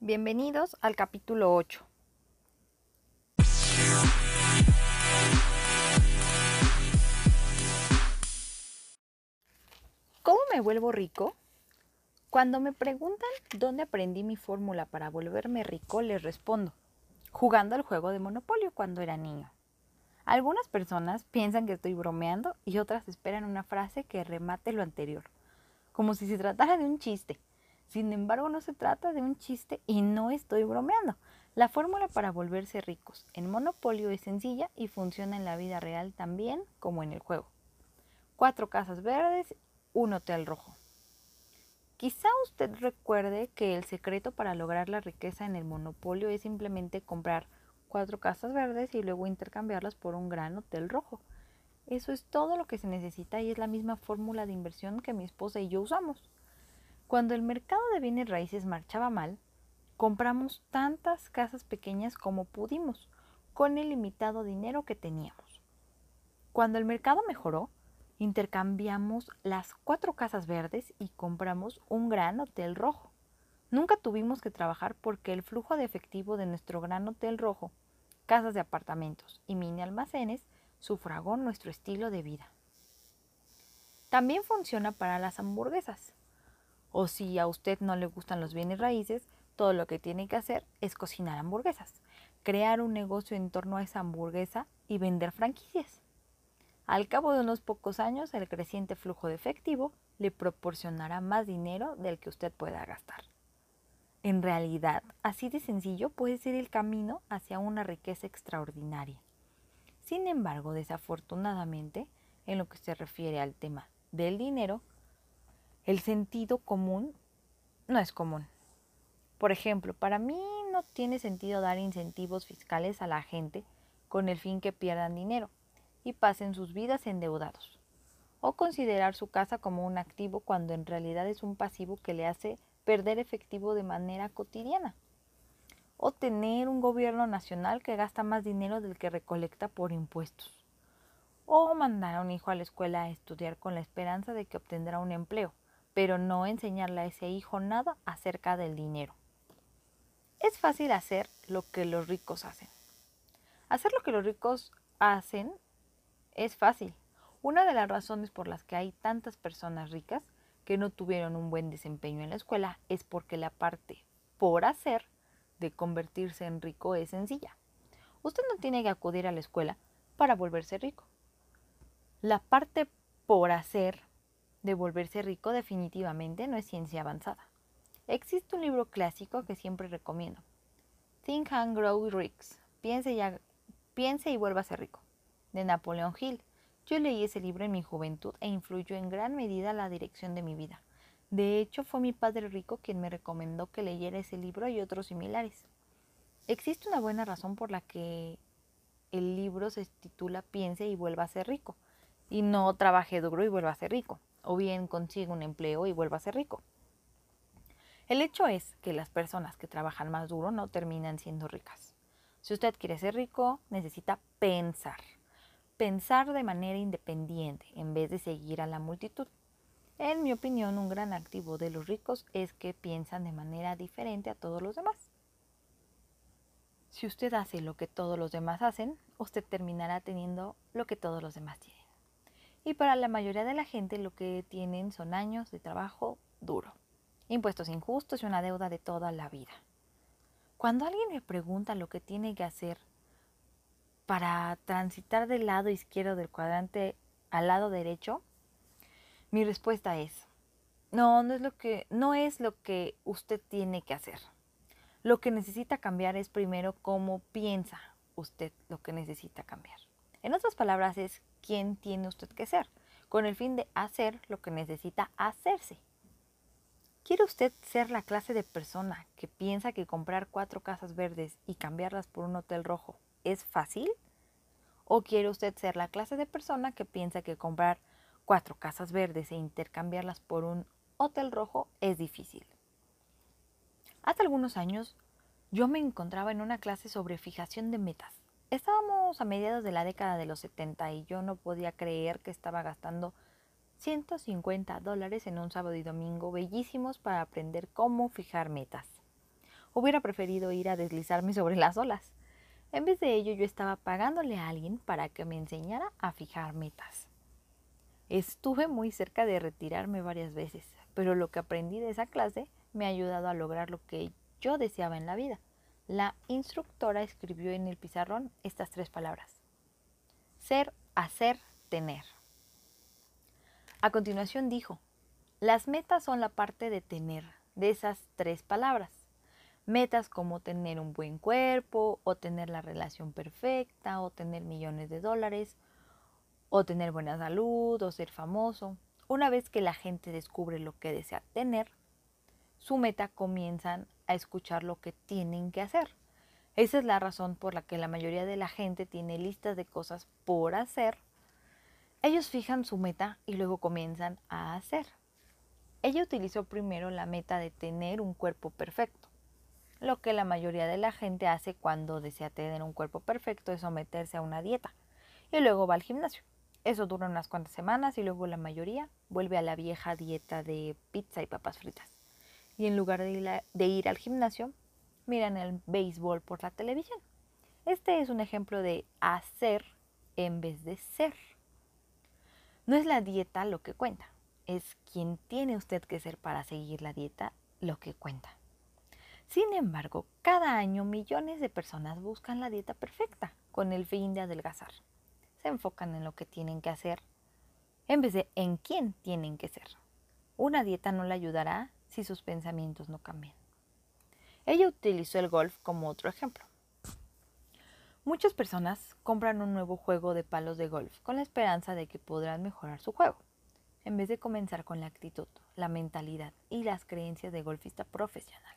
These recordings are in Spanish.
Bienvenidos al capítulo 8. ¿Cómo me vuelvo rico? Cuando me preguntan dónde aprendí mi fórmula para volverme rico, les respondo, jugando al juego de Monopolio cuando era niño. Algunas personas piensan que estoy bromeando y otras esperan una frase que remate lo anterior, como si se tratara de un chiste. Sin embargo, no se trata de un chiste y no estoy bromeando. La fórmula para volverse ricos en Monopolio es sencilla y funciona en la vida real también como en el juego. Cuatro casas verdes, un hotel rojo. Quizá usted recuerde que el secreto para lograr la riqueza en el monopolio es simplemente comprar cuatro casas verdes y luego intercambiarlas por un gran hotel rojo. Eso es todo lo que se necesita y es la misma fórmula de inversión que mi esposa y yo usamos. Cuando el mercado de bienes raíces marchaba mal, compramos tantas casas pequeñas como pudimos, con el limitado dinero que teníamos. Cuando el mercado mejoró, intercambiamos las cuatro casas verdes y compramos un gran hotel rojo. Nunca tuvimos que trabajar porque el flujo de efectivo de nuestro gran hotel rojo, casas de apartamentos y mini almacenes sufragó nuestro estilo de vida. También funciona para las hamburguesas. O si a usted no le gustan los bienes raíces, todo lo que tiene que hacer es cocinar hamburguesas, crear un negocio en torno a esa hamburguesa y vender franquicias. Al cabo de unos pocos años, el creciente flujo de efectivo le proporcionará más dinero del que usted pueda gastar. En realidad, así de sencillo puede ser el camino hacia una riqueza extraordinaria. Sin embargo, desafortunadamente, en lo que se refiere al tema del dinero, el sentido común no es común. Por ejemplo, para mí no tiene sentido dar incentivos fiscales a la gente con el fin que pierdan dinero y pasen sus vidas endeudados, o considerar su casa como un activo cuando en realidad es un pasivo que le hace perder efectivo de manera cotidiana, o tener un gobierno nacional que gasta más dinero del que recolecta por impuestos, o mandar a un hijo a la escuela a estudiar con la esperanza de que obtendrá un empleo pero no enseñarle a ese hijo nada acerca del dinero. Es fácil hacer lo que los ricos hacen. Hacer lo que los ricos hacen es fácil. Una de las razones por las que hay tantas personas ricas que no tuvieron un buen desempeño en la escuela es porque la parte por hacer de convertirse en rico es sencilla. Usted no tiene que acudir a la escuela para volverse rico. La parte por hacer de volverse rico definitivamente no es ciencia avanzada. Existe un libro clásico que siempre recomiendo. Think and Grow Rich. Piense y, vuelva a ser rico. De Napoleón Hill. Yo leí ese libro en mi juventud e influyó en gran medida la dirección de mi vida. De hecho, fue mi padre rico quien me recomendó que leyera ese libro y otros similares. Existe una buena razón por la que el libro se titula Piense y vuelva a ser rico, y no trabaje duro y vuelva a ser rico o bien consigue un empleo y vuelva a ser rico. El hecho es que las personas que trabajan más duro no terminan siendo ricas. Si usted quiere ser rico, necesita pensar. Pensar de manera independiente en vez de seguir a la multitud. En mi opinión, un gran activo de los ricos es que piensan de manera diferente a todos los demás. Si usted hace lo que todos los demás hacen, usted terminará teniendo lo que todos los demás tienen y para la mayoría de la gente lo que tienen son años de trabajo duro, impuestos injustos y una deuda de toda la vida. Cuando alguien me pregunta lo que tiene que hacer para transitar del lado izquierdo del cuadrante al lado derecho, mi respuesta es, no, no es lo que, no es lo que usted tiene que hacer. Lo que necesita cambiar es primero cómo piensa usted lo que necesita cambiar. En otras palabras, es quién tiene usted que ser, con el fin de hacer lo que necesita hacerse. ¿Quiere usted ser la clase de persona que piensa que comprar cuatro casas verdes y cambiarlas por un hotel rojo es fácil? ¿O quiere usted ser la clase de persona que piensa que comprar cuatro casas verdes e intercambiarlas por un hotel rojo es difícil? Hace algunos años yo me encontraba en una clase sobre fijación de metas Estábamos a mediados de la década de los 70 y yo no podía creer que estaba gastando 150 dólares en un sábado y domingo bellísimos para aprender cómo fijar metas. Hubiera preferido ir a deslizarme sobre las olas. En vez de ello, yo estaba pagándole a alguien para que me enseñara a fijar metas. Estuve muy cerca de retirarme varias veces, pero lo que aprendí de esa clase me ha ayudado a lograr lo que yo deseaba en la vida. La instructora escribió en el pizarrón estas tres palabras. Ser, hacer, tener. A continuación dijo, las metas son la parte de tener de esas tres palabras. Metas como tener un buen cuerpo, o tener la relación perfecta, o tener millones de dólares, o tener buena salud, o ser famoso. Una vez que la gente descubre lo que desea tener, su meta comienzan a escuchar lo que tienen que hacer. Esa es la razón por la que la mayoría de la gente tiene listas de cosas por hacer. Ellos fijan su meta y luego comienzan a hacer. Ella utilizó primero la meta de tener un cuerpo perfecto. Lo que la mayoría de la gente hace cuando desea tener un cuerpo perfecto es someterse a una dieta y luego va al gimnasio. Eso dura unas cuantas semanas y luego la mayoría vuelve a la vieja dieta de pizza y papas fritas. Y en lugar de ir, al gimnasio, miran el béisbol por la televisión. Este es un ejemplo de hacer en vez de ser. No es la dieta lo que cuenta, es quien tiene usted que ser para seguir la dieta lo que cuenta. Sin embargo, cada año millones de personas buscan la dieta perfecta con el fin de adelgazar. Se enfocan en lo que tienen que hacer en vez de en quién tienen que ser. Una dieta no le ayudará si sus pensamientos no cambian. Ella utilizó el golf como otro ejemplo. Muchas personas compran un nuevo juego de palos de golf con la esperanza de que podrán mejorar su juego en vez de comenzar con la actitud, la mentalidad y las creencias de golfista profesional.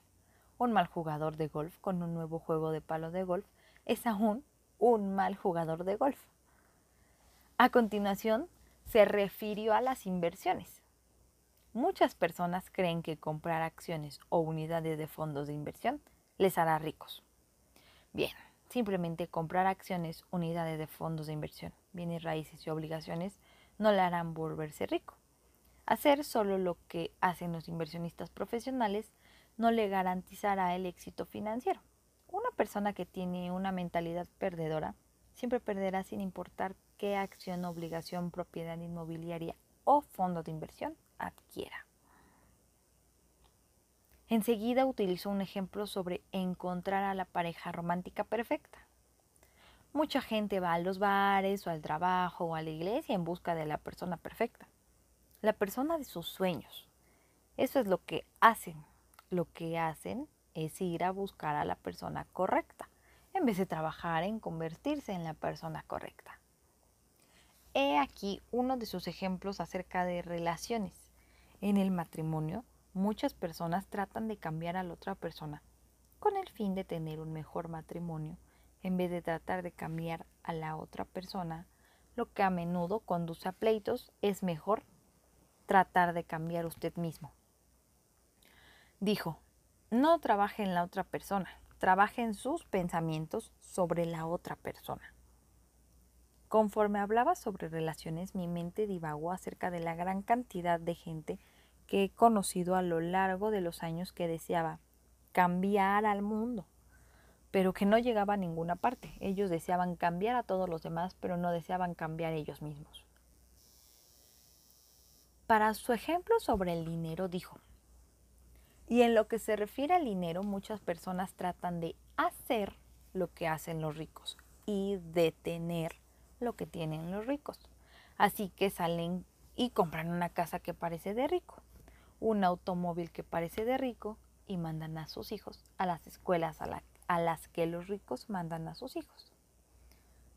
Un mal jugador de golf con un nuevo juego de palo de golf es aún un mal jugador de golf. A continuación, se refirió a las inversiones. Muchas personas creen que comprar acciones o unidades de fondos de inversión les hará ricos. Bien, simplemente comprar acciones, unidades de fondos de inversión, bienes raíces y obligaciones no le harán volverse rico. Hacer solo lo que hacen los inversionistas profesionales no le garantizará el éxito financiero. Una persona que tiene una mentalidad perdedora siempre perderá sin importar qué acción, obligación, propiedad inmobiliaria o fondo de inversión adquiera. Enseguida utilizó un ejemplo sobre encontrar a la pareja romántica perfecta. Mucha gente va a los bares o al trabajo o a la iglesia en busca de la persona perfecta la persona de sus sueños. Eso es lo que hacen. Lo que hacen es ir a buscar a la persona correcta, en vez de trabajar en convertirse en la persona correcta. He aquí uno de sus ejemplos acerca de relaciones. En el matrimonio, muchas personas tratan de cambiar a la otra persona con el fin de tener un mejor matrimonio, en vez de tratar de cambiar a la otra persona, lo que a menudo conduce a pleitos, es mejor tratar de cambiar usted mismo. Dijo, no trabaje en la otra persona, trabaje en sus pensamientos sobre la otra persona. Conforme hablaba sobre relaciones, mi mente divagó acerca de la gran cantidad de gente que he conocido a lo largo de los años que deseaba cambiar al mundo, pero que no llegaba a ninguna parte. Ellos deseaban cambiar a todos los demás, pero no deseaban cambiar ellos mismos. Para su ejemplo sobre el dinero dijo, y en lo que se refiere al dinero, muchas personas tratan de hacer lo que hacen los ricos y de tener lo que tienen los ricos. Así que salen y compran una casa que parece de rico, un automóvil que parece de rico y mandan a sus hijos a las escuelas a, las que los ricos mandan a sus hijos.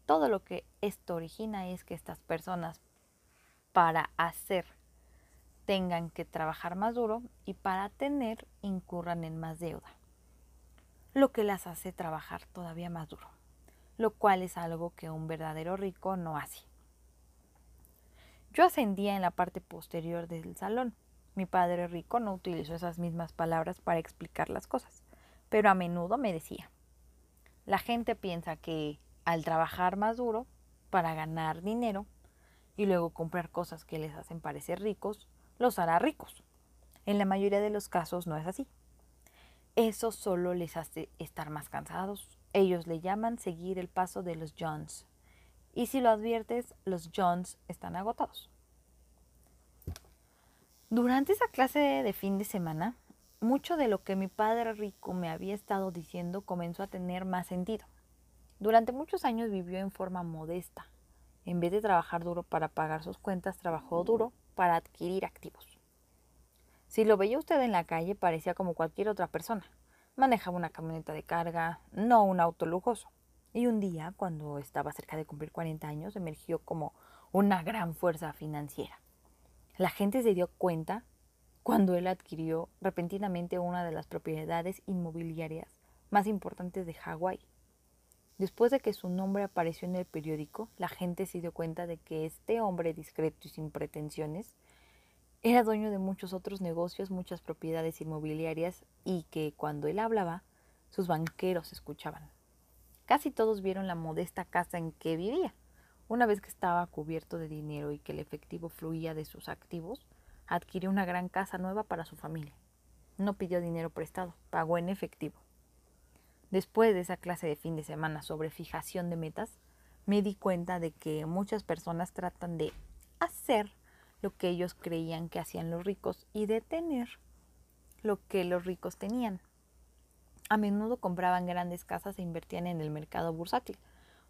Todo lo que esto origina es que estas personas, para hacer tengan que trabajar más duro y para tener incurran en más deuda, lo que las hace trabajar todavía más duro, lo cual es algo que un verdadero rico no hace. Yo ascendía en la parte posterior del salón. Mi padre rico no utilizó esas mismas palabras para explicar las cosas, pero a menudo me decía, la gente piensa que al trabajar más duro para ganar dinero y luego comprar cosas que les hacen parecer ricos, los hará ricos. En la mayoría de los casos no es así. eso solo les hace estar más cansados. Ellos le llaman seguir el paso de los Jones. Y si lo adviertes, los Jones están agotados. Durante esa clase de fin de semana, mucho de lo que mi padre rico me había estado diciendo comenzó a tener más sentido. Durante muchos años vivió en forma modesta. En vez de trabajar duro para pagar sus cuentas, trabajó duro para adquirir activos. Si lo veía usted en la calle, parecía como cualquier otra persona. Manejaba una camioneta de carga, no un auto lujoso. Y un día, cuando estaba cerca de cumplir 40 años, emergió como una gran fuerza financiera. La gente se dio cuenta cuando él adquirió repentinamente una de las propiedades inmobiliarias más importantes de Hawái. Después de que su nombre apareció en el periódico, la gente se dio cuenta de que este hombre discreto y sin pretensiones era dueño de muchos otros negocios, muchas propiedades inmobiliarias y que cuando él hablaba, sus banqueros escuchaban. Casi todos vieron la modesta casa en que vivía. Una vez que estaba cubierto de dinero y que el efectivo fluía de sus activos, adquirió una gran casa nueva para su familia. No pidió dinero prestado, pagó en efectivo. Después de esa clase de fin de semana sobre fijación de metas, me di cuenta de que muchas personas tratan de hacer lo que ellos creían que hacían los ricos y detener lo que los ricos tenían. A menudo compraban grandes casas e invertían en el mercado bursátil,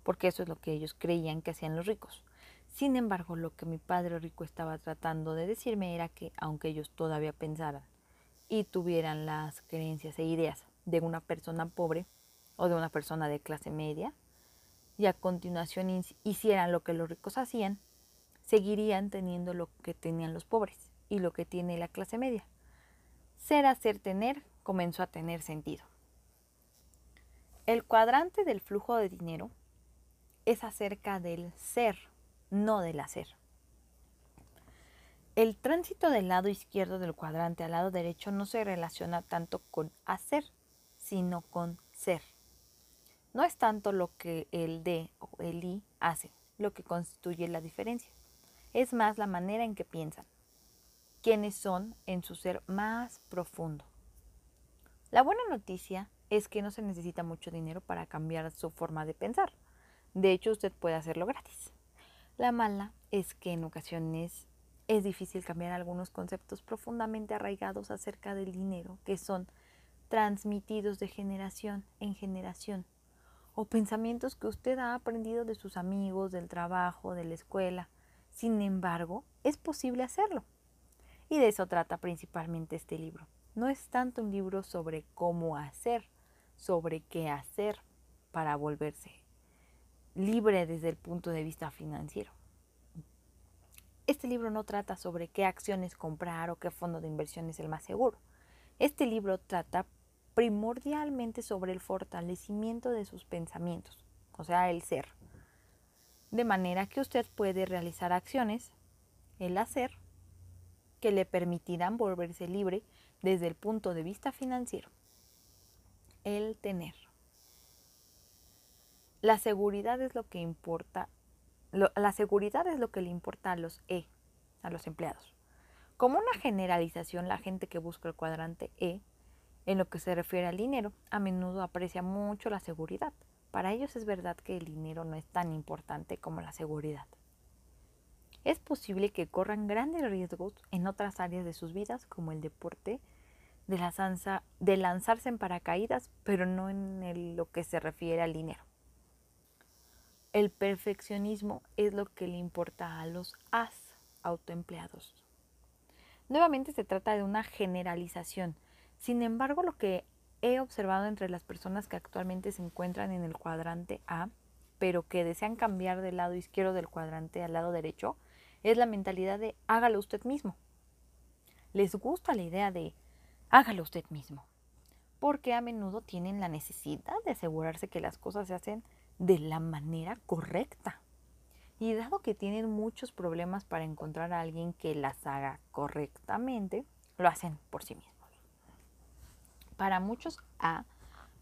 porque eso es lo que ellos creían que hacían los ricos. Sin embargo, lo que mi padre rico estaba tratando de decirme era que, aunque ellos todavía pensaran y tuvieran las creencias e ideas de una persona pobre o de una persona de clase media, y a continuación hicieran lo que los ricos hacían, seguirían teniendo lo que tenían los pobres y lo que tiene la clase media. Ser, hacer, tener comenzó a tener sentido. El cuadrante del flujo de dinero es acerca del ser, no del hacer. El tránsito del lado izquierdo del cuadrante al lado derecho no se relaciona tanto con hacer, sino con ser. No es tanto lo que el D o el I hace lo que constituye la diferencia es más la manera en que piensan, quienes son en su ser más profundo. La buena noticia es que no se necesita mucho dinero para cambiar su forma de pensar. De hecho, usted puede hacerlo gratis. La mala es que en ocasiones es difícil cambiar algunos conceptos profundamente arraigados acerca del dinero que son transmitidos de generación en generación o pensamientos que usted ha aprendido de sus amigos, del trabajo, de la escuela, sin embargo, es posible hacerlo. Y de eso trata principalmente este libro. No es tanto un libro sobre cómo hacer, sobre qué hacer para volverse libre desde el punto de vista financiero. Este libro no trata sobre qué acciones comprar o qué fondo de inversión es el más seguro. Este libro trata primordialmente sobre el fortalecimiento de sus pensamientos, o sea, el ser de manera que usted puede realizar acciones, el hacer, que le permitirán volverse libre desde el punto de vista financiero. El tener. La seguridad es lo que importa, la seguridad es lo que le importa a los E, a los empleados. Como una generalización, la gente que busca el cuadrante E, en lo que se refiere al dinero, a menudo aprecia mucho la seguridad para ellos es verdad que el dinero no es tan importante como la seguridad. Es posible que corran grandes riesgos en otras áreas de sus vidas, como el deporte, de, de lanzarse en paracaídas, pero no en lo que se refiere al dinero. El perfeccionismo es lo que le importa a los as autoempleados. Nuevamente se trata de una generalización. Sin embargo, lo que he observado entre las personas que actualmente se encuentran en el cuadrante A, pero que desean cambiar del lado izquierdo del cuadrante al lado derecho, es la mentalidad de hágalo usted mismo. Les gusta la idea de hágalo usted mismo, porque a menudo tienen la necesidad de asegurarse que las cosas se hacen de la manera correcta. Y dado que tienen muchos problemas para encontrar a alguien que las haga correctamente, lo hacen por sí mismos. Para muchos A,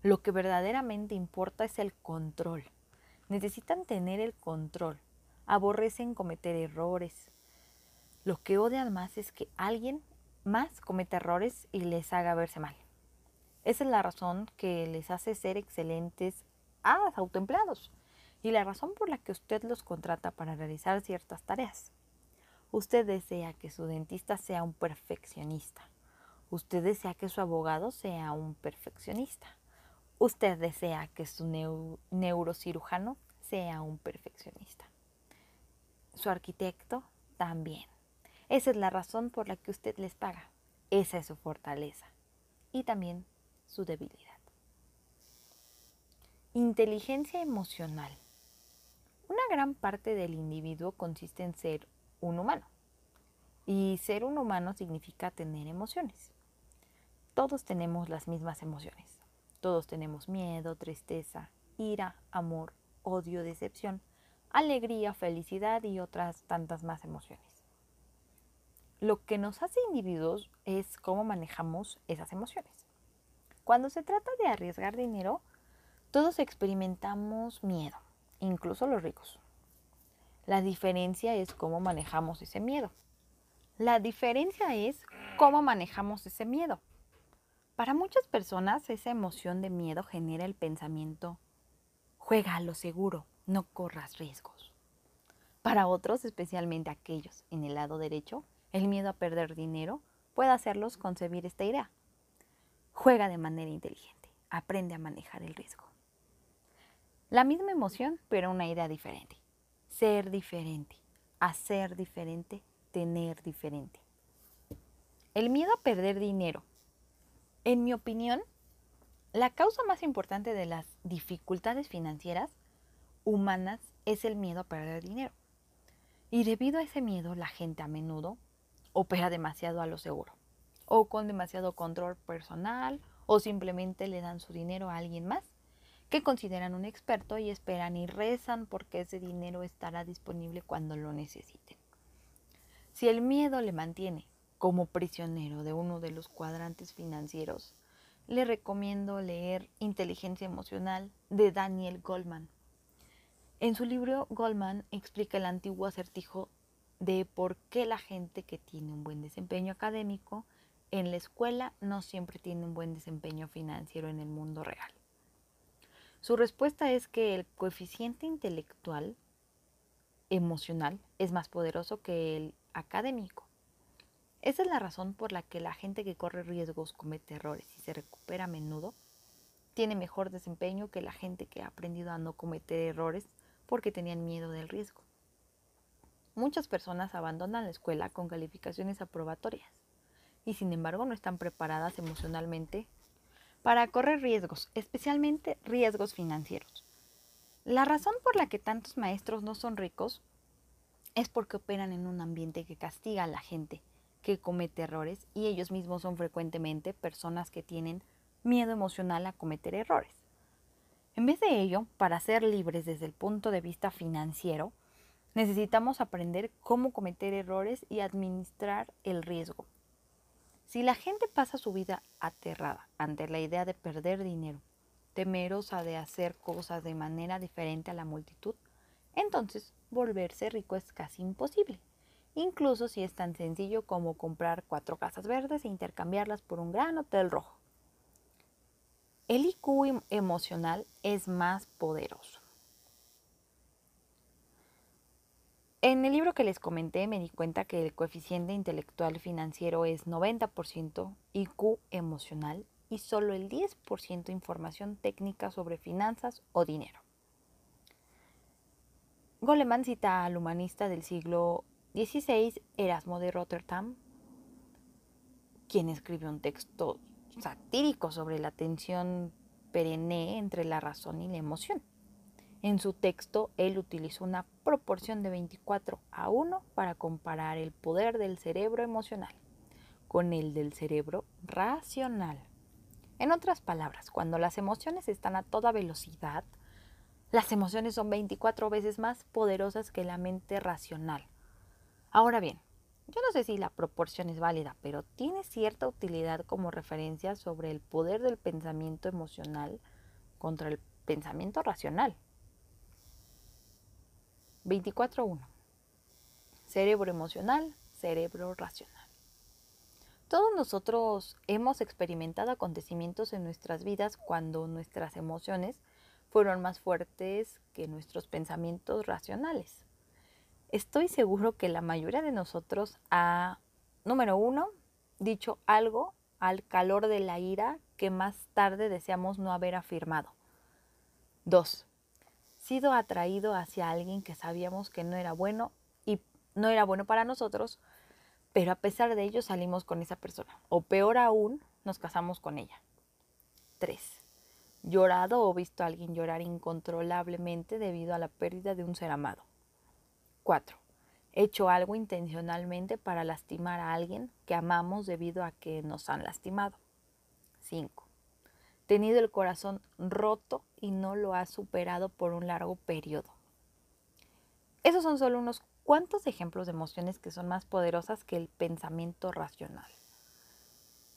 lo que verdaderamente importa es el control. Necesitan tener el control. Aborrecen cometer errores. Lo que odian más es que alguien más cometa errores y les haga verse mal. Esa es la razón que les hace ser excelentes a autoempleados y la razón por la que usted los contrata para realizar ciertas tareas. Usted desea que su dentista sea un perfeccionista. Usted desea que su abogado sea un perfeccionista. Usted desea que su neurocirujano sea un perfeccionista. Su arquitecto también. Esa es la razón por la que usted les paga. Esa es su fortaleza y también su debilidad. Inteligencia emocional. Una gran parte del individuo consiste en ser un humano. Y ser un humano significa tener emociones. Todos tenemos las mismas emociones. Todos tenemos miedo, tristeza, ira, amor, odio, decepción, alegría, felicidad y otras tantas más emociones. Lo que nos hace individuos es cómo manejamos esas emociones. Cuando se trata de arriesgar dinero, todos experimentamos miedo, incluso los ricos. La diferencia es cómo manejamos ese miedo. La diferencia es cómo manejamos ese miedo. Para muchas personas esa emoción de miedo genera el pensamiento, juega a lo seguro, no corras riesgos. Para otros, especialmente aquellos en el lado derecho, el miedo a perder dinero puede hacerlos concebir esta idea. Juega de manera inteligente, aprende a manejar el riesgo. La misma emoción, pero una idea diferente. Ser diferente, hacer diferente, tener diferente. El miedo a perder dinero. En mi opinión, la causa más importante de las dificultades financieras humanas es el miedo a perder dinero. Y debido a ese miedo, la gente a menudo opera demasiado a lo seguro, o con demasiado control personal, o simplemente le dan su dinero a alguien más que consideran un experto y esperan y rezan porque ese dinero estará disponible cuando lo necesiten. Si el miedo le mantiene como prisionero de uno de los cuadrantes financieros, le recomiendo leer Inteligencia Emocional de Daniel Goldman. En su libro, Goldman explica el antiguo acertijo de por qué la gente que tiene un buen desempeño académico en la escuela no siempre tiene un buen desempeño financiero en el mundo real. Su respuesta es que el coeficiente intelectual emocional es más poderoso que el académico. Esa es la razón por la que la gente que corre riesgos comete errores y se recupera a menudo tiene mejor desempeño que la gente que ha aprendido a no cometer errores porque tenían miedo del riesgo. Muchas personas abandonan la escuela con calificaciones aprobatorias y sin embargo no están preparadas emocionalmente para correr riesgos, especialmente riesgos financieros. La razón por la que tantos maestros no son ricos es porque operan en un ambiente que castiga a la gente que comete errores y ellos mismos son frecuentemente personas que tienen miedo emocional a cometer errores. En vez de ello, para ser libres desde el punto de vista financiero, necesitamos aprender cómo cometer errores y administrar el riesgo. Si la gente pasa su vida aterrada ante la idea de perder dinero, temerosa de hacer cosas de manera diferente a la multitud, entonces volverse rico es casi imposible, incluso si es tan sencillo como comprar cuatro casas verdes e intercambiarlas por un gran hotel rojo. El IQ emocional es más poderoso. En el libro que les comenté me di cuenta que el coeficiente intelectual financiero es 90% IQ emocional y solo el 10% información técnica sobre finanzas o dinero. Goleman cita al humanista del siglo XVI, Erasmo de Rotterdam, quien escribió un texto satírico sobre la tensión perenne entre la razón y la emoción. En su texto, él utilizó una proporción de 24 a 1 para comparar el poder del cerebro emocional con el del cerebro racional. En otras palabras, cuando las emociones están a toda velocidad, las emociones son 24 veces más poderosas que la mente racional. Ahora bien, yo no sé si la proporción es válida, pero tiene cierta utilidad como referencia sobre el poder del pensamiento emocional contra el pensamiento racional. 24.1. Cerebro emocional, cerebro racional. Todos nosotros hemos experimentado acontecimientos en nuestras vidas cuando nuestras emociones fueron más fuertes que nuestros pensamientos racionales. Estoy seguro que la mayoría de nosotros ha, número uno, dicho algo al calor de la ira que más tarde deseamos no haber afirmado. Dos, sido atraído hacia alguien que sabíamos que no era bueno y no era bueno para nosotros, pero a pesar de ello salimos con esa persona. O peor aún, nos casamos con ella. Tres, llorado o visto a alguien llorar incontrolablemente debido a la pérdida de un ser amado. 4. Hecho algo intencionalmente para lastimar a alguien que amamos debido a que nos han lastimado. 5. Tenido el corazón roto y no lo ha superado por un largo periodo. Esos son solo unos cuantos ejemplos de emociones que son más poderosas que el pensamiento racional.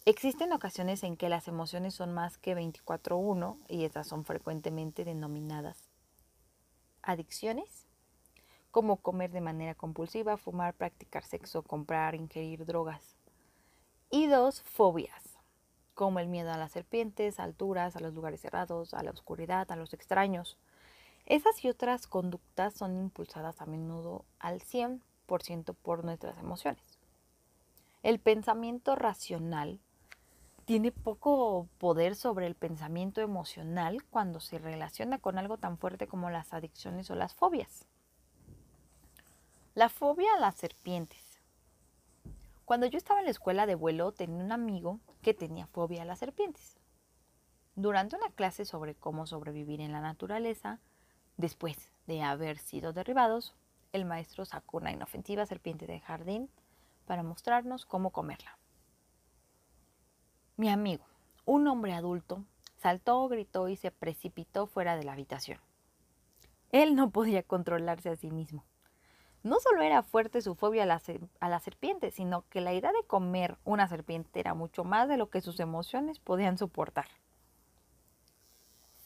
Existen ocasiones en que las emociones son más que 24-1 y estas son frecuentemente denominadas adicciones, como comer de manera compulsiva, fumar, practicar sexo, comprar, ingerir drogas. Y dos, fobias, como el miedo a las serpientes, a alturas, a los lugares cerrados, a la oscuridad, a los extraños. Esas y otras conductas son impulsadas a menudo al 100% por nuestras emociones. El pensamiento racional tiene poco poder sobre el pensamiento emocional cuando se relaciona con algo tan fuerte como las adicciones o las fobias. La fobia a las serpientes. Cuando yo estaba en la escuela de vuelo tenía un amigo que tenía fobia a las serpientes. Durante una clase sobre cómo sobrevivir en la naturaleza, después de haber sido derribados, el maestro sacó una inofensiva serpiente de jardín para mostrarnos cómo comerla. Mi amigo, un hombre adulto, saltó, gritó y se precipitó fuera de la habitación. Él no podía controlarse a sí mismo. No solo era fuerte su fobia a la, serpiente, sino que la idea de comer una serpiente era mucho más de lo que sus emociones podían soportar.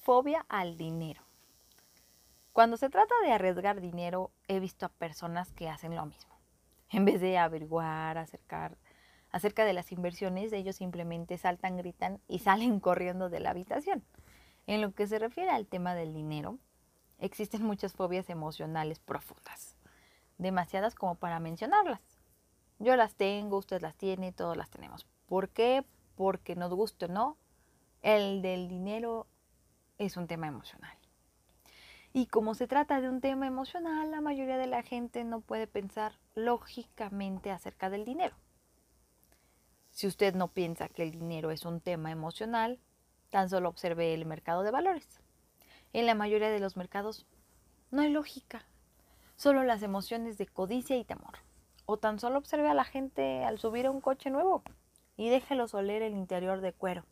Fobia al dinero. Cuando se trata de arriesgar dinero, he visto a personas que hacen lo mismo. En vez de averiguar, acercar, acerca de las inversiones, ellos simplemente saltan, gritan y salen corriendo de la habitación. En lo que se refiere al tema del dinero, existen muchas fobias emocionales profundas, demasiadas como para mencionarlas. Yo las tengo, usted las tiene, todos las tenemos. ¿Por qué? Porque nos guste o no, el del dinero es un tema emocional. Y como se trata de un tema emocional, la mayoría de la gente no puede pensar lógicamente acerca del dinero. Si usted no piensa que el dinero es un tema emocional, tan solo observe el mercado de valores. En la mayoría de los mercados no hay lógica, solo las emociones de codicia y temor. O tan solo observe a la gente al subir a un coche nuevo y déjelos oler el interior de cuero.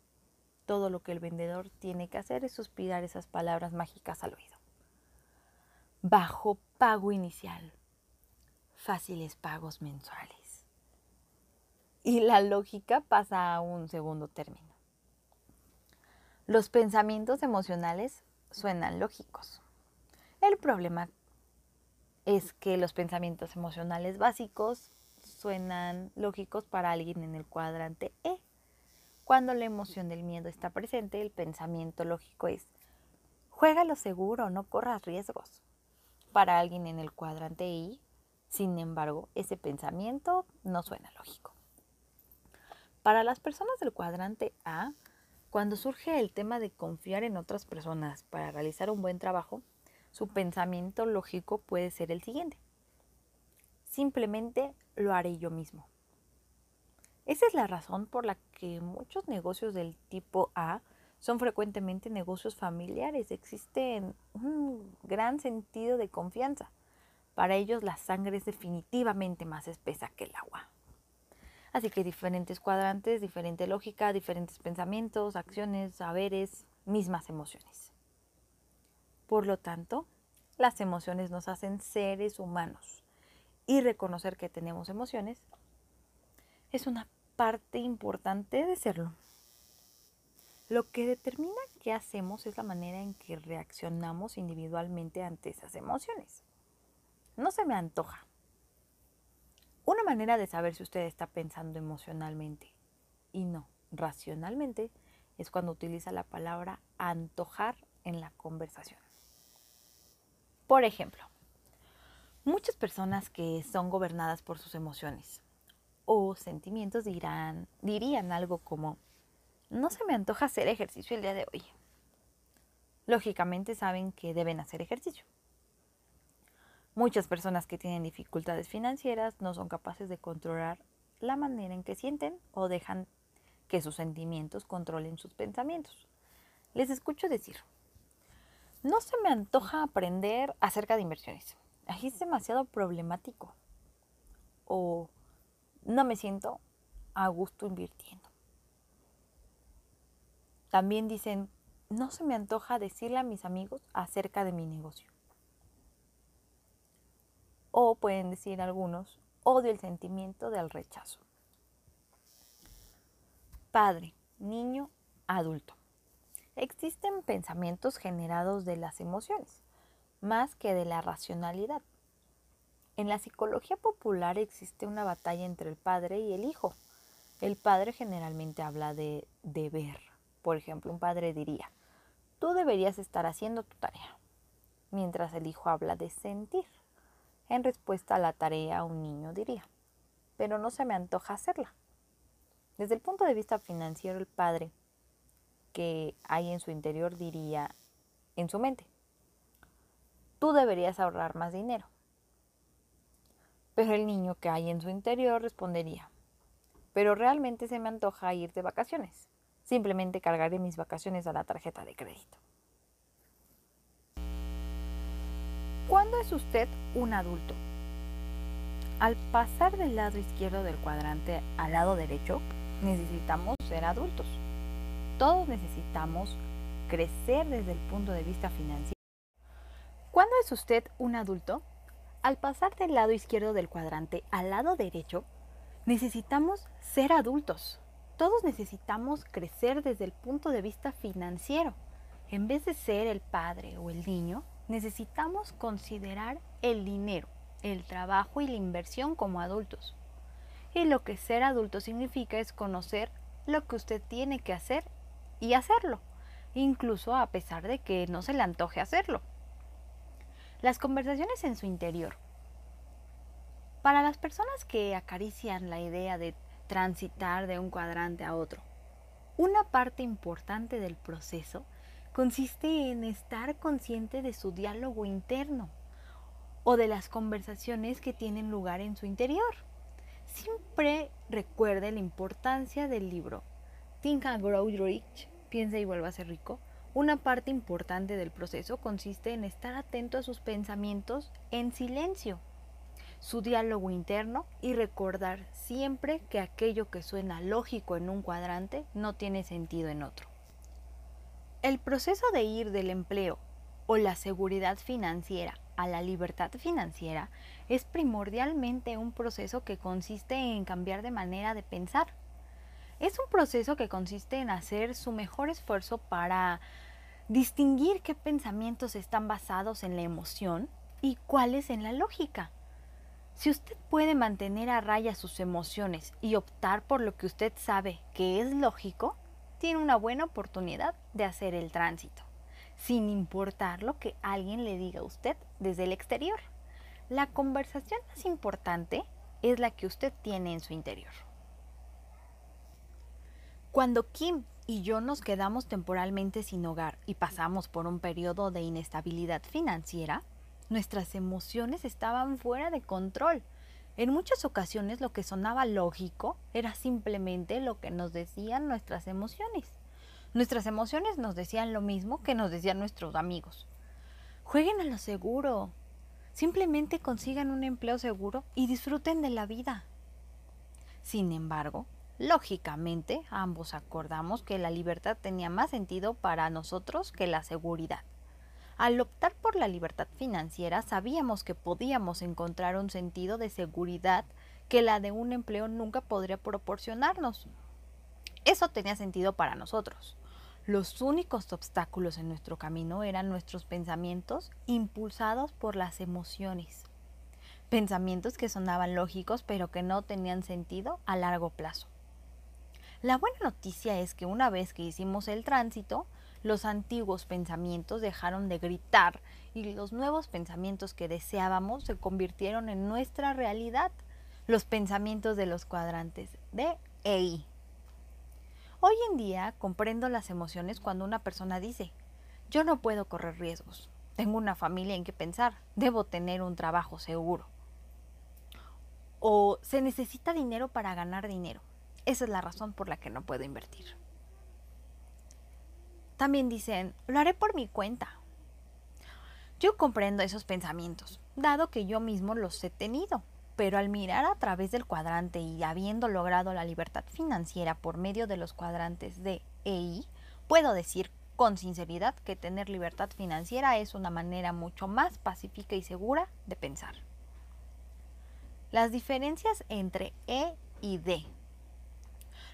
Todo lo que el vendedor tiene que hacer es suspirar esas palabras mágicas al oído. Bajo pago inicial. Fáciles pagos mensuales y la lógica pasa a un segundo término. Los pensamientos emocionales suenan lógicos. El problema es que los pensamientos emocionales básicos suenan lógicos para alguien en el cuadrante E. Cuando la emoción del miedo está presente, el pensamiento lógico es, juega lo seguro, no corras riesgos. Para alguien en el cuadrante I, sin embargo, ese pensamiento no suena lógico. Para las personas del cuadrante A, cuando surge el tema de confiar en otras personas para realizar un buen trabajo, su pensamiento lógico puede ser el siguiente. Simplemente lo haré yo mismo. Esa es la razón por la que muchos negocios del tipo A son frecuentemente negocios familiares. Existe un gran sentido de confianza. Para ellos la sangre es definitivamente más espesa que el agua. Así que diferentes cuadrantes, diferente lógica, diferentes pensamientos, acciones, saberes, mismas emociones. Por lo tanto, las emociones nos hacen seres humanos y reconocer que tenemos emociones es una parte importante de serlo. Lo que determina qué hacemos es la manera en que reaccionamos individualmente ante esas emociones. No se me antoja una manera de saber si usted está pensando emocionalmente y no, racionalmente es cuando utiliza la palabra antojar en la conversación. Por ejemplo, muchas personas que son gobernadas por sus emociones o sentimientos dirán, dirían algo como, no se me antoja hacer ejercicio el día de hoy. Lógicamente saben que deben hacer ejercicio. Muchas personas que tienen dificultades financieras no son capaces de controlar la manera en que sienten o dejan que sus sentimientos controlen sus pensamientos. Les escucho decir, no se me antoja aprender acerca de inversiones. Ahí es demasiado problemático. O no me siento a gusto invirtiendo. También dicen, no se me antoja decirle a mis amigos acerca de mi negocio. O pueden decir algunos, odio el sentimiento del rechazo. Padre, niño, adulto. Existen pensamientos generados de las emociones, más que de la racionalidad. En la psicología popular existe una batalla entre el padre y el hijo. El padre generalmente habla de deber. Por ejemplo, un padre diría, tú deberías estar haciendo tu tarea, mientras el hijo habla de sentir. En respuesta a la tarea, un niño diría, pero no se me antoja hacerla. Desde el punto de vista financiero, el padre que hay en su interior diría en su mente, tú deberías ahorrar más dinero. Pero el niño que hay en su interior respondería, pero realmente se me antoja ir de vacaciones. Simplemente cargaré mis vacaciones a la tarjeta de crédito. ¿Cuándo es usted un adulto? Al pasar del lado izquierdo del cuadrante al lado derecho, necesitamos ser adultos. Todos necesitamos crecer desde el punto de vista financiero. ¿Cuándo es usted un adulto? Al pasar del lado izquierdo del cuadrante al lado derecho, necesitamos ser adultos. Todos necesitamos crecer desde el punto de vista financiero. En vez de ser el padre o el niño, necesitamos considerar el dinero, el trabajo y la inversión como adultos. Y lo que ser adulto significa es conocer lo que usted tiene que hacer y hacerlo, incluso a pesar de que no se le antoje hacerlo. Las conversaciones en su interior. Para las personas que acarician la idea de transitar de un cuadrante a otro, una parte importante del proceso consiste en estar consciente de su diálogo interno o de las conversaciones que tienen lugar en su interior. Siempre recuerde la importancia del libro Think and Grow Rich, piensa y vuelva a ser rico. Una parte importante del proceso consiste en estar atento a sus pensamientos en silencio, su diálogo interno y recordar siempre que aquello que suena lógico en un cuadrante no tiene sentido en otro. El proceso de ir del empleo o la seguridad financiera a la libertad financiera es primordialmente un proceso que consiste en cambiar de manera de pensar. Es un proceso que consiste en hacer su mejor esfuerzo para distinguir qué pensamientos están basados en la emoción y cuáles en la lógica. Si usted puede mantener a raya sus emociones y optar por lo que usted sabe que es lógico, tiene una buena oportunidad de hacer el tránsito, sin importar lo que alguien le diga a usted desde el exterior. La conversación más importante es la que usted tiene en su interior. Cuando Kim y yo nos quedamos temporalmente sin hogar y pasamos por un periodo de inestabilidad financiera, nuestras emociones estaban fuera de control en muchas ocasiones lo que sonaba lógico era simplemente lo que nos decían nuestras emociones. Nuestras emociones nos decían lo mismo que nos decían nuestros amigos. Jueguen a lo seguro. Simplemente consigan un empleo seguro y disfruten de la vida. Sin embargo, lógicamente ambos acordamos que la libertad tenía más sentido para nosotros que la seguridad. Al optar por la libertad financiera sabíamos que podíamos encontrar un sentido de seguridad que la de un empleo nunca podría proporcionarnos. Eso tenía sentido para nosotros. Los únicos obstáculos en nuestro camino eran nuestros pensamientos impulsados por las emociones. Pensamientos que sonaban lógicos pero que no tenían sentido a largo plazo. La buena noticia es que una vez que hicimos el tránsito, los antiguos pensamientos dejaron de gritar y los nuevos pensamientos que deseábamos se convirtieron en nuestra realidad, los pensamientos de los cuadrantes de EI. Hoy en día comprendo las emociones cuando una persona dice, yo no puedo correr riesgos, tengo una familia en que pensar, debo tener un trabajo seguro. O se necesita dinero para ganar dinero. Esa es la razón por la que no puedo invertir. También dicen, lo haré por mi cuenta. Yo comprendo esos pensamientos, dado que yo mismo los he tenido, pero al mirar a través del cuadrante y habiendo logrado la libertad financiera por medio de los cuadrantes de EI, puedo decir con sinceridad que tener libertad financiera es una manera mucho más pacífica y segura de pensar. Las diferencias entre E y D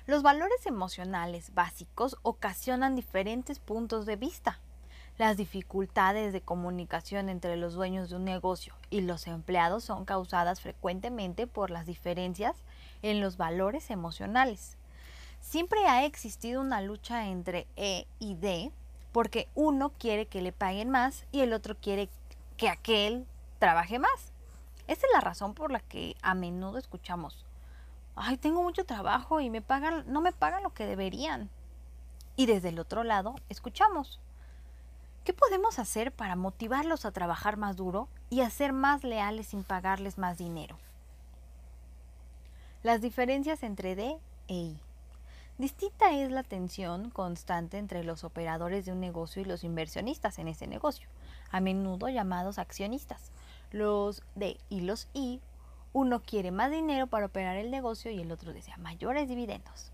los valores emocionales básicos ocasionan diferentes puntos de vista. Las dificultades de comunicación entre los dueños de un negocio y los empleados son causadas frecuentemente por las diferencias en los valores emocionales. Siempre ha existido una lucha entre E y D porque uno quiere que le paguen más y el otro quiere que aquel trabaje más. Esa es la razón por la que a menudo escuchamos ay, tengo mucho trabajo y me pagan, no me pagan lo que deberían. Y desde el otro lado, escuchamos. ¿Qué podemos hacer para motivarlos a trabajar más duro y a ser más leales sin pagarles más dinero? Las diferencias entre D e I. Distinta es la tensión constante entre los operadores de un negocio y los inversionistas en ese negocio, a menudo llamados accionistas. Los D y los I uno quiere más dinero para operar el negocio y el otro desea mayores dividendos.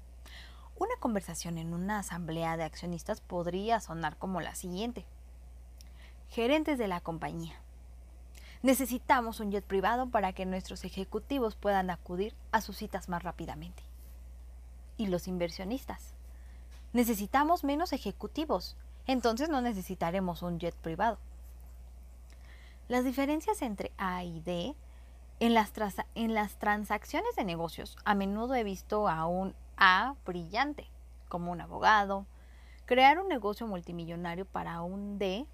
Una conversación en una asamblea de accionistas podría sonar como la siguiente. Gerentes de la compañía. Necesitamos un jet privado para que nuestros ejecutivos puedan acudir a sus citas más rápidamente. Y los inversionistas. Necesitamos menos ejecutivos, entonces no necesitaremos un jet privado. Las diferencias entre A y D en las, transacciones de negocios, a menudo he visto a un A brillante, como un abogado, crear un negocio multimillonario para un D,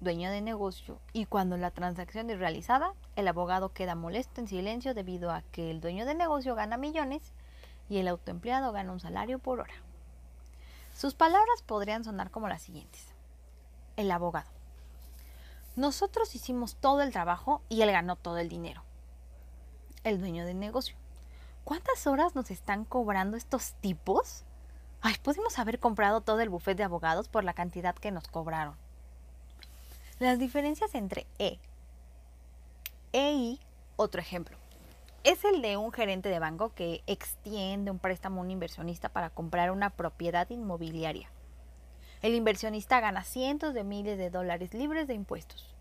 dueño de negocio, y cuando la transacción es realizada, el abogado queda molesto en silencio debido a que el dueño de negocio gana millones y el autoempleado gana un salario por hora. Sus palabras podrían sonar como las siguientes. El abogado. Nosotros hicimos todo el trabajo y él ganó todo el dinero el dueño del negocio. ¿Cuántas horas nos están cobrando estos tipos? Ay, pudimos haber comprado todo el buffet de abogados por la cantidad que nos cobraron. Las diferencias entre E e otro ejemplo, es el de un gerente de banco que extiende un préstamo a un inversionista para comprar una propiedad inmobiliaria. El inversionista gana cientos de miles de dólares libres de impuestos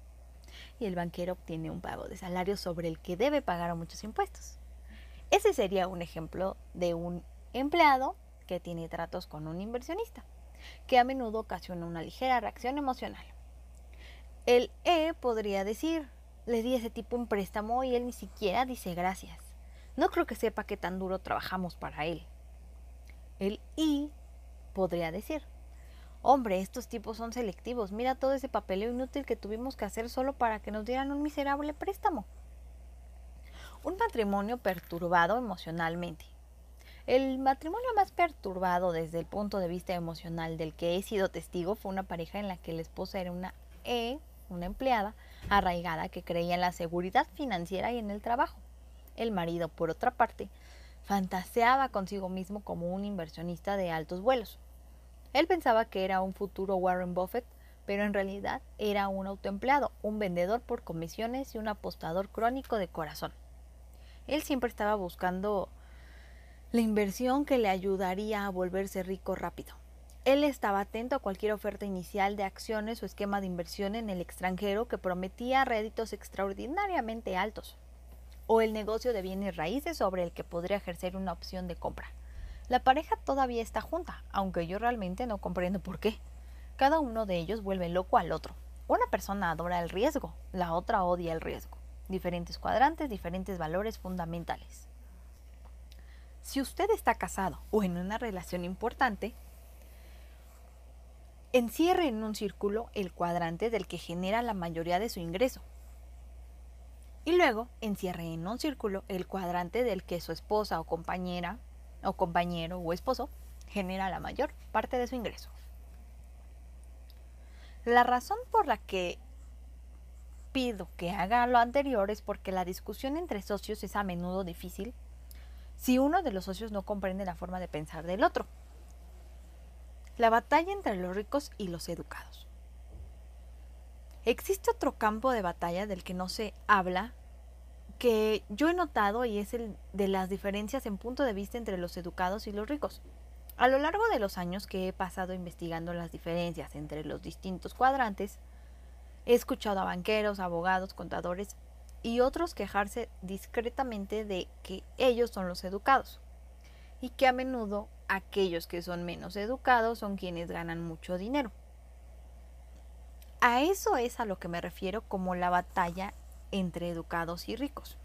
y el banquero obtiene un pago de salario sobre el que debe pagar muchos impuestos. Ese sería un ejemplo de un empleado que tiene tratos con un inversionista, que a menudo ocasiona una ligera reacción emocional. El E podría decir, le di ese tipo un préstamo y él ni siquiera dice gracias. No creo que sepa qué tan duro trabajamos para él. El I podría decir, Hombre, estos tipos son selectivos. Mira todo ese papeleo inútil que tuvimos que hacer solo para que nos dieran un miserable préstamo. Un matrimonio perturbado emocionalmente. El matrimonio más perturbado desde el punto de vista emocional del que he sido testigo fue una pareja en la que la esposa era una E, una empleada arraigada que creía en la seguridad financiera y en el trabajo. El marido, por otra parte, fantaseaba consigo mismo como un inversionista de altos vuelos. Él pensaba que era un futuro Warren Buffett, pero en realidad era un autoempleado, un vendedor por comisiones y un apostador crónico de corazón. Él siempre estaba buscando la inversión que le ayudaría a volverse rico rápido. Él estaba atento a cualquier oferta inicial de acciones o esquema de inversión en el extranjero que prometía réditos extraordinariamente altos, o el negocio de bienes raíces sobre el que podría ejercer una opción de compra. La pareja todavía está junta, aunque yo realmente no comprendo por qué. Cada uno de ellos vuelve loco al otro. Una persona adora el riesgo, la otra odia el riesgo. Diferentes cuadrantes, diferentes valores fundamentales. Si usted está casado o en una relación importante, encierre en un círculo el cuadrante del que genera la mayoría de su ingreso. Y luego encierre en un círculo el cuadrante del que su esposa o compañera o compañero o esposo genera la mayor parte de su ingreso. La razón por la que pido que haga lo anterior es porque la discusión entre socios es a menudo difícil si uno de los socios no comprende la forma de pensar del otro. La batalla entre los ricos y los educados. Existe otro campo de batalla del que no se habla que yo he notado y es el de las diferencias en punto de vista entre los educados y los ricos. A lo largo de los años que he pasado investigando las diferencias entre los distintos cuadrantes, he escuchado a banqueros, abogados, contadores y otros quejarse discretamente de que ellos son los educados y que a menudo aquellos que son menos educados son quienes ganan mucho dinero. A eso es a lo que me refiero como la batalla entre educados y ricos,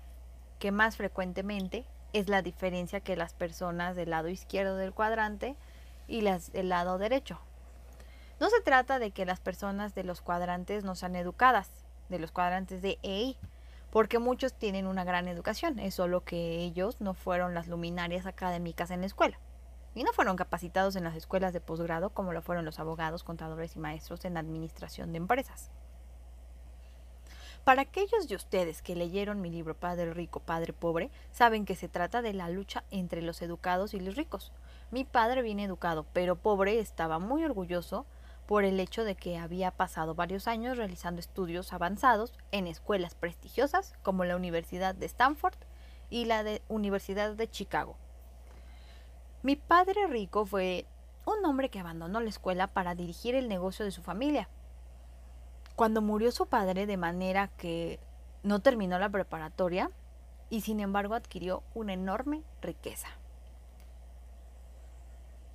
que más frecuentemente es la diferencia que las personas del lado izquierdo del cuadrante y las del lado derecho. No se trata de que las personas de los cuadrantes no sean educadas, de los cuadrantes de EI, porque muchos tienen una gran educación, es solo que ellos no fueron las luminarias académicas en la escuela y no fueron capacitados en las escuelas de posgrado como lo fueron los abogados, contadores y maestros en administración de empresas. Para aquellos de ustedes que leyeron mi libro Padre Rico, Padre Pobre, saben que se trata de la lucha entre los educados y los ricos. Mi padre bien educado, pero pobre, estaba muy orgulloso por el hecho de que había pasado varios años realizando estudios avanzados en escuelas prestigiosas como la Universidad de Stanford y la Universidad de Chicago. Mi padre rico fue un hombre que abandonó la escuela para dirigir el negocio de su familia cuando murió su padre de manera que no terminó la preparatoria y sin embargo adquirió una enorme riqueza.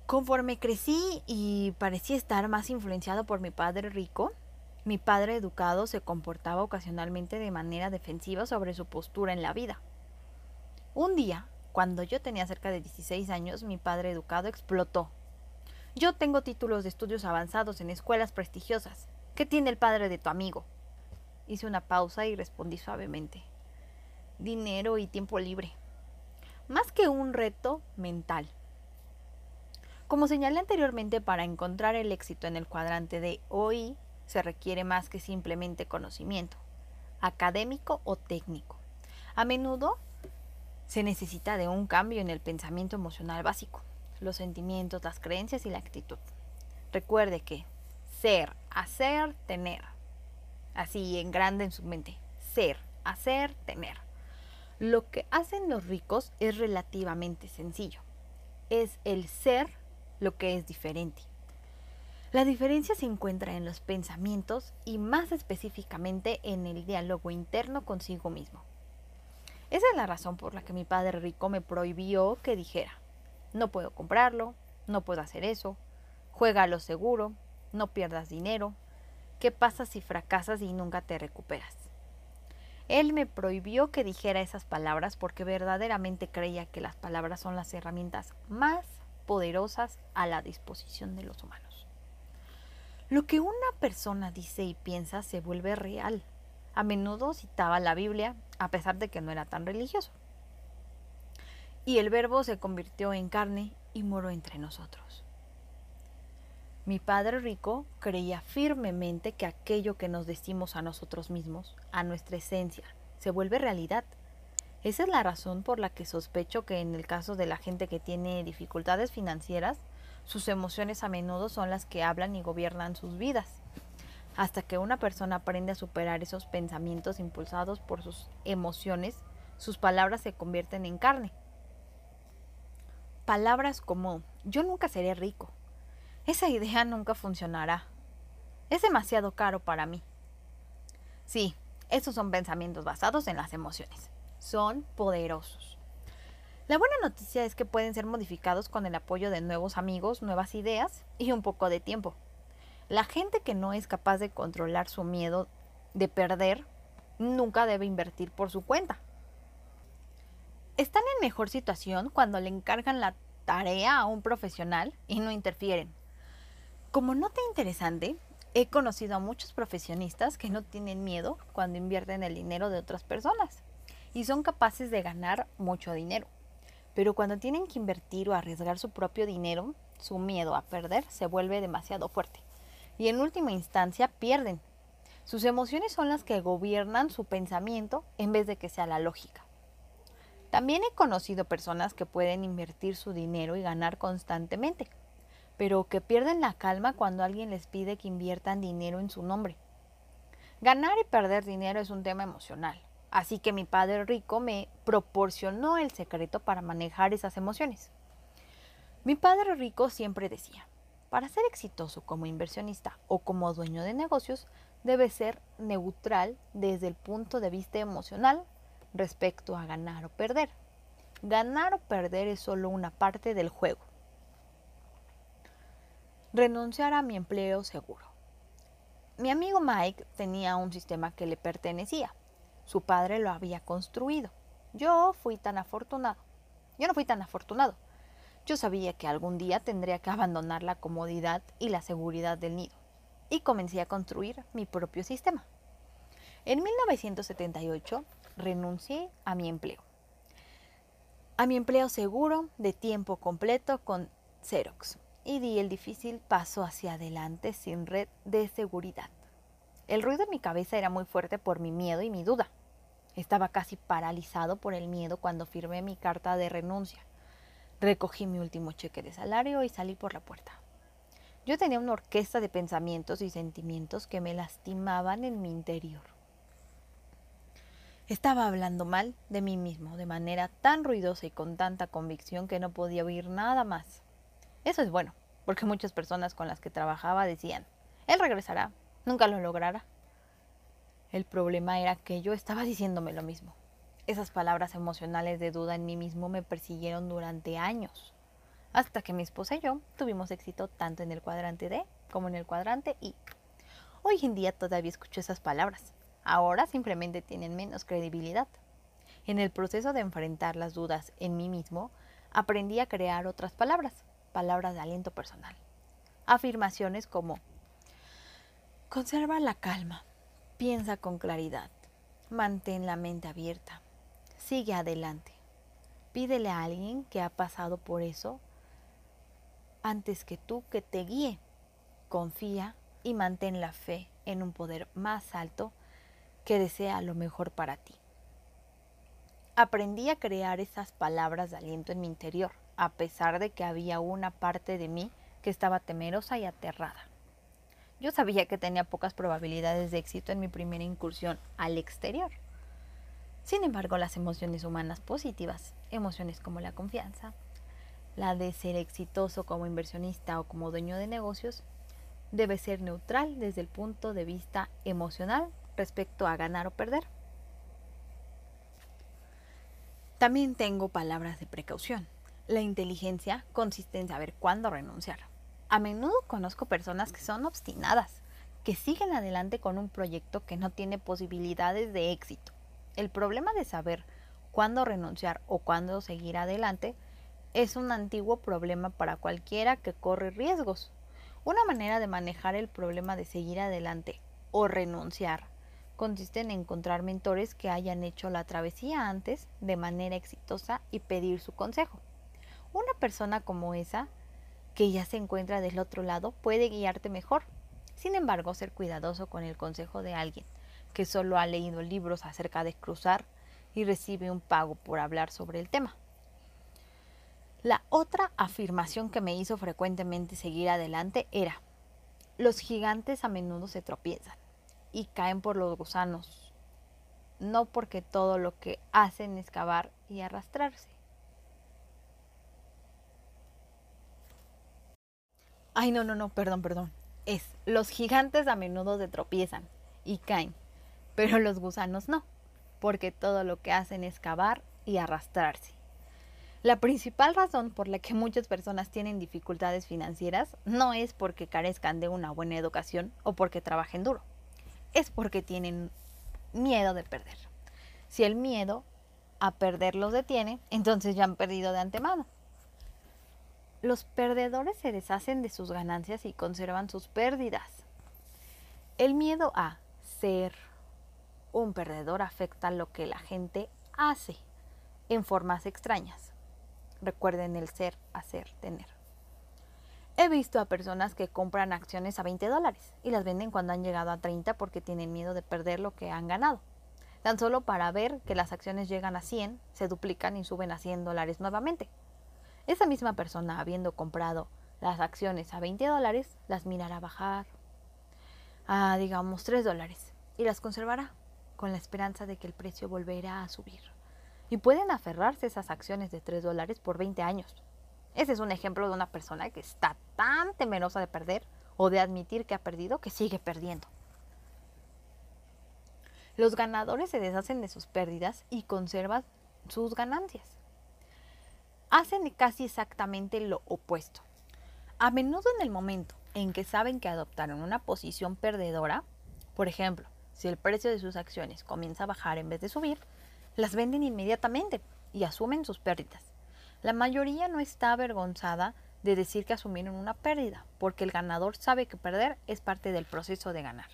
Conforme crecí y parecía estar más influenciado por mi padre rico, mi padre educado se comportaba ocasionalmente de manera defensiva sobre su postura en la vida. Un día, cuando yo tenía cerca de 16 años, mi padre educado explotó. Yo tengo títulos de estudios avanzados en escuelas prestigiosas ¿Qué tiene el padre de tu amigo? Hice una pausa y respondí suavemente. Dinero y tiempo libre. Más que un reto mental. Como señalé anteriormente, para encontrar el éxito en el cuadrante de OI se requiere más que simplemente conocimiento, académico o técnico. A menudo se necesita de un cambio en el pensamiento emocional básico, los sentimientos, las creencias y la actitud. Recuerde que ser, hacer, tener. Así en grande en su mente. Ser, hacer, tener. Lo que hacen los ricos es relativamente sencillo. Es el ser lo que es diferente. La diferencia se encuentra en los pensamientos y más específicamente en el diálogo interno consigo mismo. Esa es la razón por la que mi padre rico me prohibió que dijera, no puedo comprarlo, no puedo hacer eso, juega a lo seguro, no pierdas dinero. ¿Qué pasa si fracasas y nunca te recuperas? Él me prohibió que dijera esas palabras porque verdaderamente creía que las palabras son las herramientas más poderosas a la disposición de los humanos. Lo que una persona dice y piensa se vuelve real. A menudo citaba la Biblia, a pesar de que no era tan religioso. Y el verbo se convirtió en carne y moró entre nosotros. Mi padre rico creía firmemente que aquello que nos decimos a nosotros mismos, a nuestra esencia, se vuelve realidad. Esa es la razón por la que sospecho que en el caso de la gente que tiene dificultades financieras, sus emociones a menudo son las que hablan y gobiernan sus vidas. Hasta que una persona aprende a superar esos pensamientos impulsados por sus emociones, sus palabras se convierten en carne. Palabras como yo nunca seré rico, esa idea nunca funcionará. Es demasiado caro para mí. Sí, esos son pensamientos basados en las emociones. Son poderosos. La buena noticia es que pueden ser modificados con el apoyo de nuevos amigos, nuevas ideas y un poco de tiempo. La gente que no es capaz de controlar su miedo de perder nunca debe invertir por su cuenta. están en mejor situación cuando le encargan la tarea a un profesional y no interfieren. Como nota interesante, he conocido a muchos profesionistas que no tienen miedo cuando invierten el dinero de otras personas y son capaces de ganar mucho dinero. Pero cuando tienen que invertir o arriesgar su propio dinero, su miedo a perder se vuelve demasiado fuerte y en última instancia pierden. Sus emociones son las que gobiernan su pensamiento en vez de que sea la lógica. También he conocido personas que pueden invertir su dinero y ganar constantemente, pero que pierden la calma cuando alguien les pide que inviertan dinero en su nombre. Ganar y perder dinero es un tema emocional, así que mi padre rico me proporcionó el secreto para manejar esas emociones. Mi padre rico siempre decía, para ser exitoso como inversionista o como dueño de negocios, debe ser neutral desde el punto de vista emocional respecto a ganar o perder. Ganar o perder es solo una parte del juego. Renunciar a mi empleo seguro. Mi amigo Mike tenía un sistema que le pertenecía. Su padre lo había construido. Yo fui tan afortunado. Yo no fui tan afortunado. Yo sabía que algún día tendría que abandonar la comodidad y la seguridad del nido. Y comencé a construir mi propio sistema. En 1978 renuncié a mi empleo. A mi empleo seguro de tiempo completo con Xerox y di el difícil paso hacia adelante sin red de seguridad. El ruido en mi cabeza era muy fuerte por mi miedo y mi duda. Estaba casi paralizado por el miedo cuando firmé mi carta de renuncia. Recogí mi último cheque de salario y salí por la puerta. Yo tenía una orquesta de pensamientos y sentimientos que me lastimaban en mi interior. Estaba hablando mal de mí mismo de manera tan ruidosa y con tanta convicción que no podía oír nada más. Eso es bueno, porque muchas personas con las que trabajaba decían, él regresará, nunca lo logrará. El problema era que yo estaba diciéndome lo mismo. Esas palabras emocionales de duda en mí mismo me persiguieron durante años, hasta que mi esposa y yo tuvimos éxito tanto en el cuadrante D como en el cuadrante I. Hoy en día todavía escucho esas palabras, Ahora simplemente tienen menos credibilidad. En el proceso de enfrentar las dudas en mí mismo, aprendí a crear otras palabras, palabras de aliento personal. Afirmaciones como, conserva la calma, piensa con claridad, mantén la mente abierta, sigue adelante, pídele a alguien que ha pasado por eso antes que tú que te guíe, confía y mantén la fe en un poder más alto que desea lo mejor para ti. Aprendí a crear esas palabras de aliento en mi interior, a pesar de que había una parte de mí que estaba temerosa y aterrada. Yo sabía que tenía pocas probabilidades de éxito en mi primera incursión al exterior. Sin embargo, las emociones humanas positivas, emociones como la confianza, la de ser exitoso como inversionista o como dueño de negocios, debe ser neutral desde el punto de vista emocional respecto a ganar o perder. También tengo palabras de precaución. La inteligencia consiste en saber cuándo renunciar. A menudo conozco personas que son obstinadas, que siguen adelante con un proyecto que no tiene posibilidades de éxito. El problema de saber cuándo renunciar o cuándo seguir adelante es un antiguo problema para cualquiera que corre riesgos. Una manera de manejar el problema de seguir adelante o renunciar consiste en encontrar mentores que hayan hecho la travesía antes de manera exitosa y pedir su consejo. Una persona como esa, que ya se encuentra del otro lado, puede guiarte mejor. Sin embargo, ser cuidadoso con el consejo de alguien que solo ha leído libros acerca de cruzar y recibe un pago por hablar sobre el tema. La otra afirmación que me hizo frecuentemente seguir adelante era, los gigantes a menudo se tropiezan y caen por los gusanos, no porque todo lo que hacen es cavar y arrastrarse. Ay, no, no, no, perdón, perdón. Es, los gigantes a menudo se tropiezan y caen, pero los gusanos no, porque todo lo que hacen es cavar y arrastrarse. La principal razón por la que muchas personas tienen dificultades financieras no es porque carezcan de una buena educación o porque trabajen duro es porque tienen miedo de perder. Si el miedo a perder los detiene, entonces ya han perdido de antemano. Los perdedores se deshacen de sus ganancias y conservan sus pérdidas. El miedo a ser un perdedor afecta lo que la gente hace en formas extrañas. Recuerden el ser, hacer, tener. He visto a personas que compran acciones a 20 dólares y las venden cuando han llegado a 30 porque tienen miedo de perder lo que han ganado. Tan solo para ver que las acciones llegan a 100, se duplican y suben a 100 dólares nuevamente. Esa misma persona, habiendo comprado las acciones a 20 dólares, las mirará bajar a, digamos, 3 dólares y las conservará con la esperanza de que el precio volverá a subir. Y pueden aferrarse esas acciones de 3 dólares por 20 años. Ese es un ejemplo de una persona que está tan temerosa de perder o de admitir que ha perdido que sigue perdiendo. Los ganadores se deshacen de sus pérdidas y conservan sus ganancias hacen casi exactamente lo opuesto. A menudo en el momento en que saben que adoptaron una posición perdedora, por ejemplo, si el precio de sus acciones comienza a bajar en vez de subir, las venden inmediatamente y asumen sus pérdidas. La mayoría no está avergonzada de decir que asumieron una pérdida, porque el ganador sabe que perder es parte del proceso de ganar.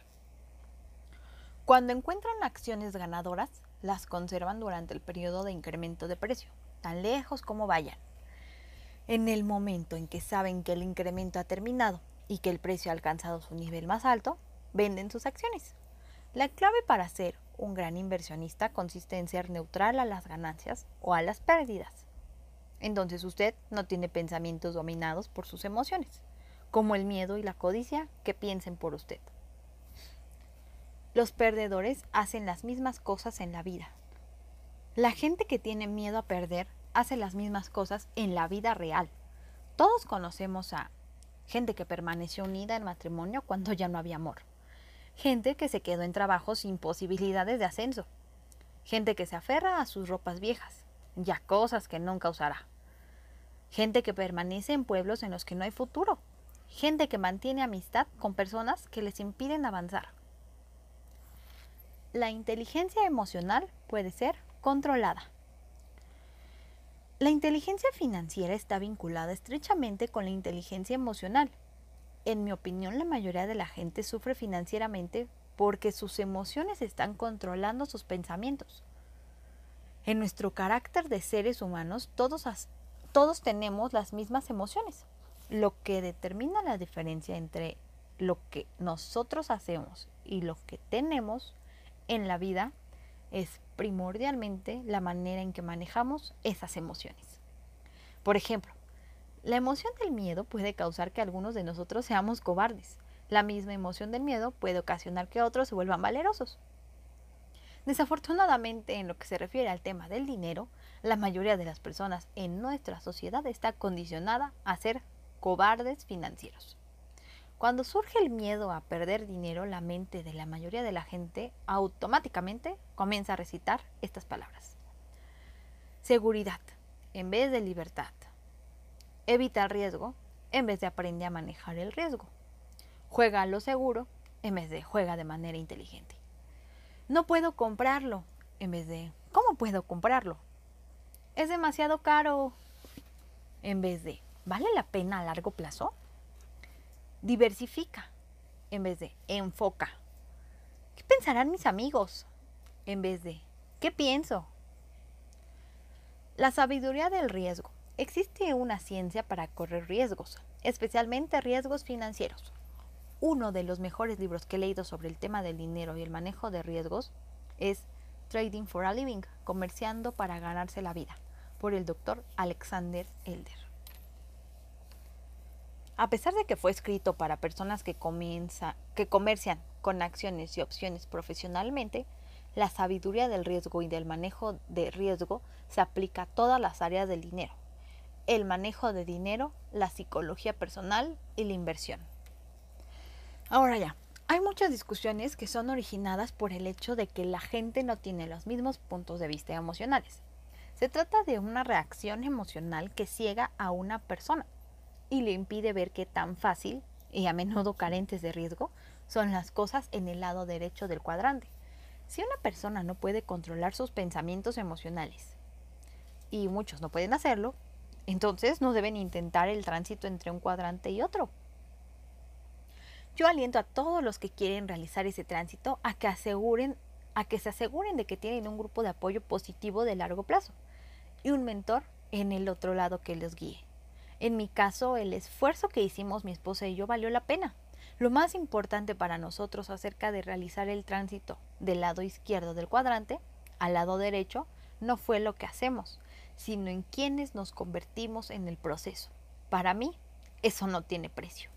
Cuando encuentran acciones ganadoras, las conservan durante el periodo de incremento de precio, tan lejos como vayan. En el momento en que saben que el incremento ha terminado y que el precio ha alcanzado su nivel más alto, venden sus acciones. La clave para ser un gran inversionista consiste en ser neutral a las ganancias o a las pérdidas. Entonces usted no tiene pensamientos dominados por sus emociones, como el miedo y la codicia que piensen por usted. Los perdedores hacen las mismas cosas en la vida, la gente que tiene miedo a perder hace las mismas cosas en la vida real. Todos conocemos a gente que permaneció unida en matrimonio cuando ya no había amor. Gente que se quedó en trabajo sin posibilidades de ascenso. Gente que se aferra a sus ropas viejas, ya cosas que nunca usará. Gente que permanece en pueblos en los que no hay futuro. Gente que mantiene amistad con personas que les impiden avanzar. La inteligencia emocional puede ser controlada. La inteligencia financiera está vinculada estrechamente con la inteligencia emocional. En mi opinión, la mayoría de la gente sufre financieramente porque sus emociones están controlando sus pensamientos. En nuestro carácter de seres humanos, todos, todos tenemos las mismas emociones. Lo que determina la diferencia entre lo que nosotros hacemos y lo que tenemos en la vida es primordialmente la manera en que manejamos esas emociones. Por ejemplo, la emoción del miedo puede causar que algunos de nosotros seamos cobardes. La misma emoción del miedo puede ocasionar que otros se vuelvan valerosos. Desafortunadamente, en lo que se refiere al tema del dinero, la mayoría de las personas en nuestra sociedad está condicionada a ser cobardes financieros. Cuando surge el miedo a perder dinero, la mente de la mayoría de la gente automáticamente comienza a recitar estas palabras. Seguridad en vez de libertad. Evita el riesgo en vez de aprende a manejar el riesgo. Juega a lo seguro en vez de juega de manera inteligente. No puedo comprarlo en vez de ¿cómo puedo comprarlo? Es demasiado caro en vez de ¿vale la pena a largo plazo? Diversifica en vez de enfoca. ¿Qué pensarán mis amigos? En vez de ¿qué pienso? La sabiduría del riesgo. Existe una ciencia para correr riesgos, especialmente riesgos financieros. Uno de los mejores libros que he leído sobre el tema del dinero y el manejo de riesgos es Trading for a Living, comerciando para ganarse la vida, por el doctor Alexander Elder. A pesar de que fue escrito para personas que, que comercian con acciones y opciones profesionalmente, la sabiduría del riesgo y del manejo de riesgo se aplica a todas las áreas del dinero. El manejo de dinero, la psicología personal y la inversión. Ahora ya, hay muchas discusiones que son originadas por el hecho de que la gente no tiene los mismos puntos de vista emocionales. Se trata de una reacción emocional que ciega a una persona y le impide ver qué tan fácil y a menudo carentes de riesgo son las cosas en el lado derecho del cuadrante. Si una persona no puede controlar sus pensamientos emocionales y muchos no pueden hacerlo, entonces no deben intentar el tránsito entre un cuadrante y otro. Yo aliento a todos los que quieren realizar ese tránsito a que aseguren a que se aseguren de que tienen un grupo de apoyo positivo de largo plazo y un mentor en el otro lado que los guíe. En mi caso, el esfuerzo que hicimos mi esposa y yo valió la pena. Lo más importante para nosotros acerca de realizar el tránsito del lado izquierdo del cuadrante al lado derecho no fue lo que hacemos, sino en quienes nos convertimos en el proceso. Para mí, eso no tiene precio.